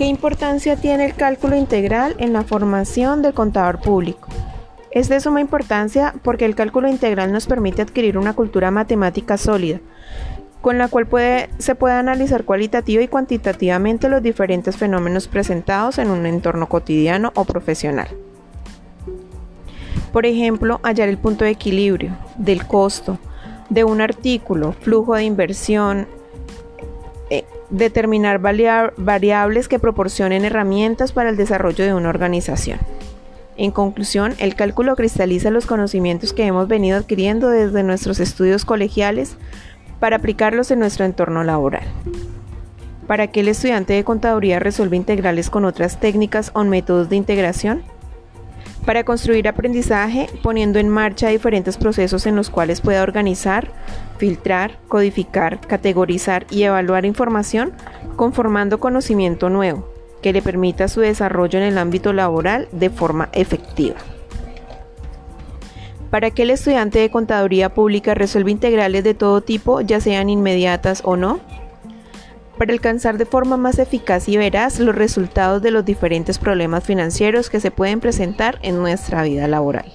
¿Qué importancia tiene el cálculo integral en la formación del contador público? Es de suma importancia porque el cálculo integral nos permite adquirir una cultura matemática sólida, con la cual se puede analizar cualitativa y cuantitativamente los diferentes fenómenos presentados en un entorno cotidiano o profesional. Por ejemplo, hallar el punto de equilibrio del costo de un artículo, flujo de inversión, eh, determinar variables que proporcionen herramientas para el desarrollo de una organización. En conclusión, el cálculo cristaliza los conocimientos que hemos venido adquiriendo desde nuestros estudios colegiales para aplicarlos en nuestro entorno laboral. ¿Para qué el estudiante de contaduría resuelve integrales con otras técnicas o métodos de integración? Para construir aprendizaje poniendo en marcha diferentes procesos en los cuales pueda organizar, filtrar, codificar, categorizar y evaluar información conformando conocimiento nuevo que le permita su desarrollo en el ámbito laboral de forma efectiva. Para que el estudiante de contaduría pública resuelva integrales de todo tipo, ya sean inmediatas o no, para alcanzar de forma más eficaz y veraz los resultados de los diferentes problemas financieros que se pueden presentar en nuestra vida laboral.